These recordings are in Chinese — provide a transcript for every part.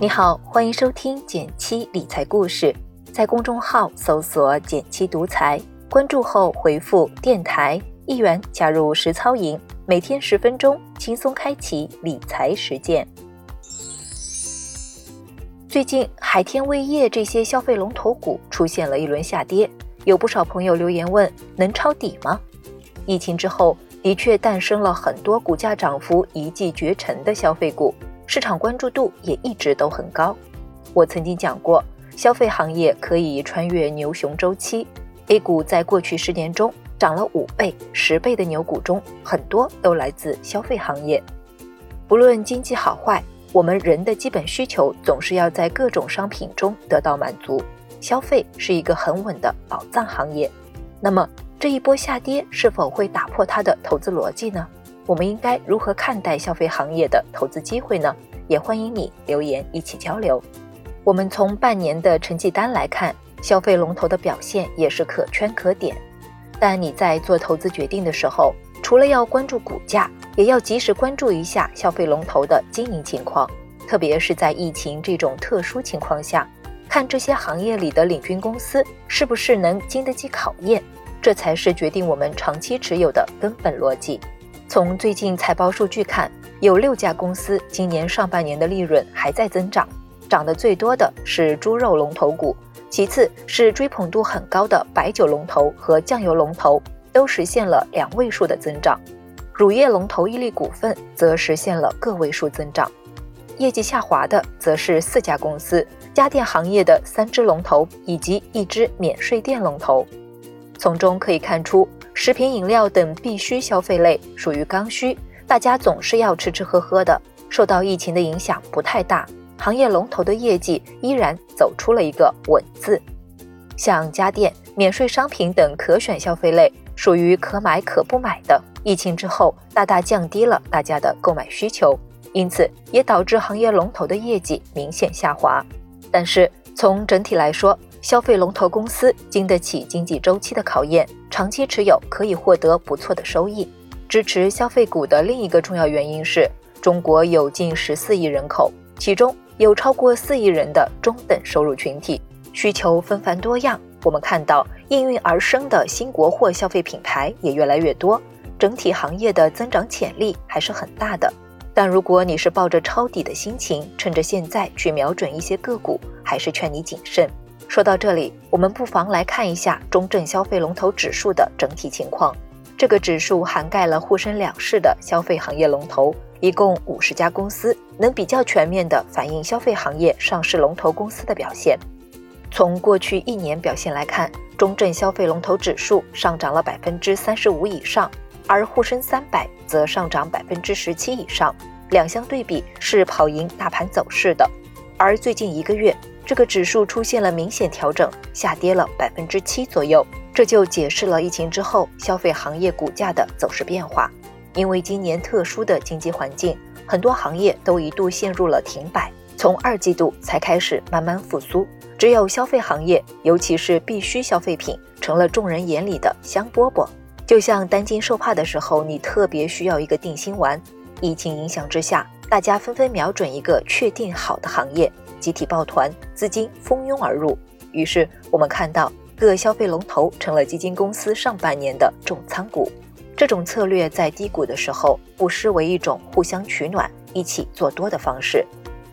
你好，欢迎收听减七理财故事，在公众号搜索“减七独裁，关注后回复“电台”一元加入实操营，每天十分钟，轻松开启理财实践。最近海天味业这些消费龙头股出现了一轮下跌，有不少朋友留言问：能抄底吗？疫情之后，的确诞生了很多股价涨幅一骑绝尘的消费股。市场关注度也一直都很高。我曾经讲过，消费行业可以穿越牛熊周期。A 股在过去十年中涨了五倍、十倍的牛股中，很多都来自消费行业。不论经济好坏，我们人的基本需求总是要在各种商品中得到满足。消费是一个很稳的宝藏行业。那么这一波下跌是否会打破它的投资逻辑呢？我们应该如何看待消费行业的投资机会呢？也欢迎你留言一起交流。我们从半年的成绩单来看，消费龙头的表现也是可圈可点。但你在做投资决定的时候，除了要关注股价，也要及时关注一下消费龙头的经营情况。特别是在疫情这种特殊情况下，看这些行业里的领军公司是不是能经得起考验，这才是决定我们长期持有的根本逻辑。从最近财报数据看，有六家公司今年上半年的利润还在增长，涨得最多的是猪肉龙头股，其次是追捧度很高的白酒龙头和酱油龙头，都实现了两位数的增长。乳业龙头伊利股份则实现了个位数增长。业绩下滑的则是四家公司，家电行业的三只龙头以及一只免税店龙头。从中可以看出。食品饮料等必需消费类属于刚需，大家总是要吃吃喝喝的，受到疫情的影响不太大。行业龙头的业绩依然走出了一个稳字。像家电、免税商品等可选消费类，属于可买可不买的。疫情之后，大大降低了大家的购买需求，因此也导致行业龙头的业绩明显下滑。但是从整体来说，消费龙头公司经得起经济周期的考验，长期持有可以获得不错的收益。支持消费股的另一个重要原因是，中国有近十四亿人口，其中有超过四亿人的中等收入群体，需求纷繁多样。我们看到应运而生的新国货消费品牌也越来越多，整体行业的增长潜力还是很大的。但如果你是抱着抄底的心情，趁着现在去瞄准一些个股，还是劝你谨慎。说到这里，我们不妨来看一下中证消费龙头指数的整体情况。这个指数涵盖了沪深两市的消费行业龙头，一共五十家公司，能比较全面地反映消费行业上市龙头公司的表现。从过去一年表现来看，中证消费龙头指数上涨了百分之三十五以上，而沪深三百则上涨百分之十七以上，两相对比是跑赢大盘走势的。而最近一个月，这个指数出现了明显调整，下跌了百分之七左右，这就解释了疫情之后消费行业股价的走势变化。因为今年特殊的经济环境，很多行业都一度陷入了停摆，从二季度才开始慢慢复苏。只有消费行业，尤其是必需消费品，成了众人眼里的香饽饽。就像担惊受怕的时候，你特别需要一个定心丸。疫情影响之下，大家纷纷瞄准一个确定好的行业。集体抱团，资金蜂拥而入，于是我们看到各消费龙头成了基金公司上半年的重仓股。这种策略在低谷的时候不失为一种互相取暖、一起做多的方式。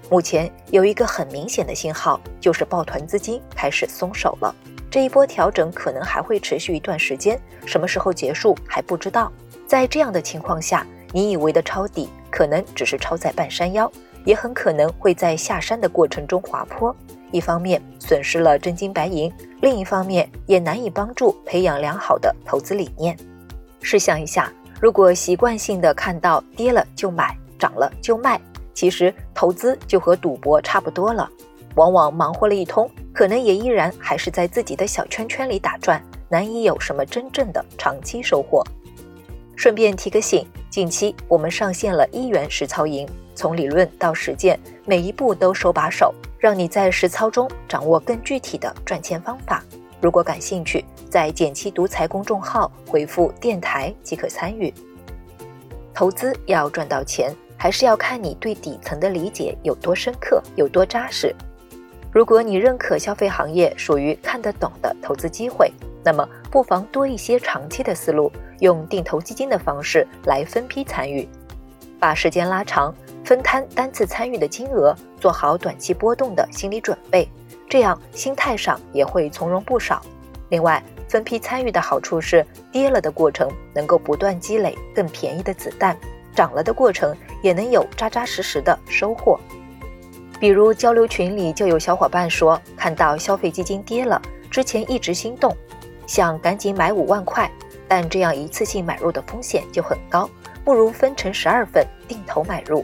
目前有一个很明显的信号，就是抱团资金开始松手了。这一波调整可能还会持续一段时间，什么时候结束还不知道。在这样的情况下，你以为的抄底，可能只是抄在半山腰。也很可能会在下山的过程中滑坡，一方面损失了真金白银，另一方面也难以帮助培养良好的投资理念。试想一下，如果习惯性的看到跌了就买，涨了就卖，其实投资就和赌博差不多了，往往忙活了一通，可能也依然还是在自己的小圈圈里打转，难以有什么真正的长期收获。顺便提个醒，近期我们上线了一元实操营。从理论到实践，每一步都手把手，让你在实操中掌握更具体的赚钱方法。如果感兴趣，在“减七独裁”公众号回复“电台”即可参与。投资要赚到钱，还是要看你对底层的理解有多深刻、有多扎实。如果你认可消费行业属于看得懂的投资机会，那么不妨多一些长期的思路，用定投基金的方式来分批参与，把时间拉长，分摊单次参与的金额，做好短期波动的心理准备，这样心态上也会从容不少。另外，分批参与的好处是，跌了的过程能够不断积累更便宜的子弹，涨了的过程也能有扎扎实实的收获。比如交流群里就有小伙伴说，看到消费基金跌了，之前一直心动，想赶紧买五万块，但这样一次性买入的风险就很高，不如分成十二份定投买入。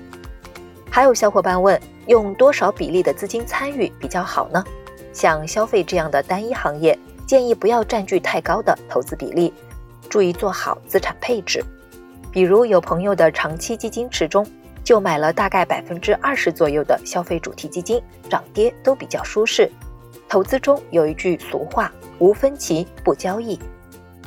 还有小伙伴问，用多少比例的资金参与比较好呢？像消费这样的单一行业，建议不要占据太高的投资比例，注意做好资产配置。比如有朋友的长期基金池中。就买了大概百分之二十左右的消费主题基金，涨跌都比较舒适。投资中有一句俗话：“无分歧不交易”，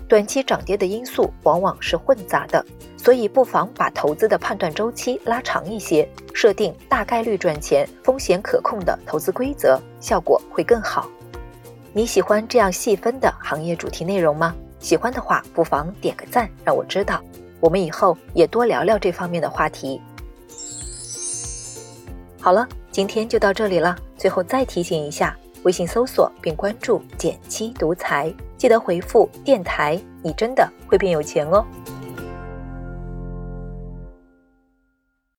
短期涨跌的因素往往是混杂的，所以不妨把投资的判断周期拉长一些，设定大概率赚钱、风险可控的投资规则，效果会更好。你喜欢这样细分的行业主题内容吗？喜欢的话，不妨点个赞，让我知道。我们以后也多聊聊这方面的话题。好了，今天就到这里了。最后再提醒一下，微信搜索并关注“减七独裁，记得回复“电台”，你真的会变有钱哦。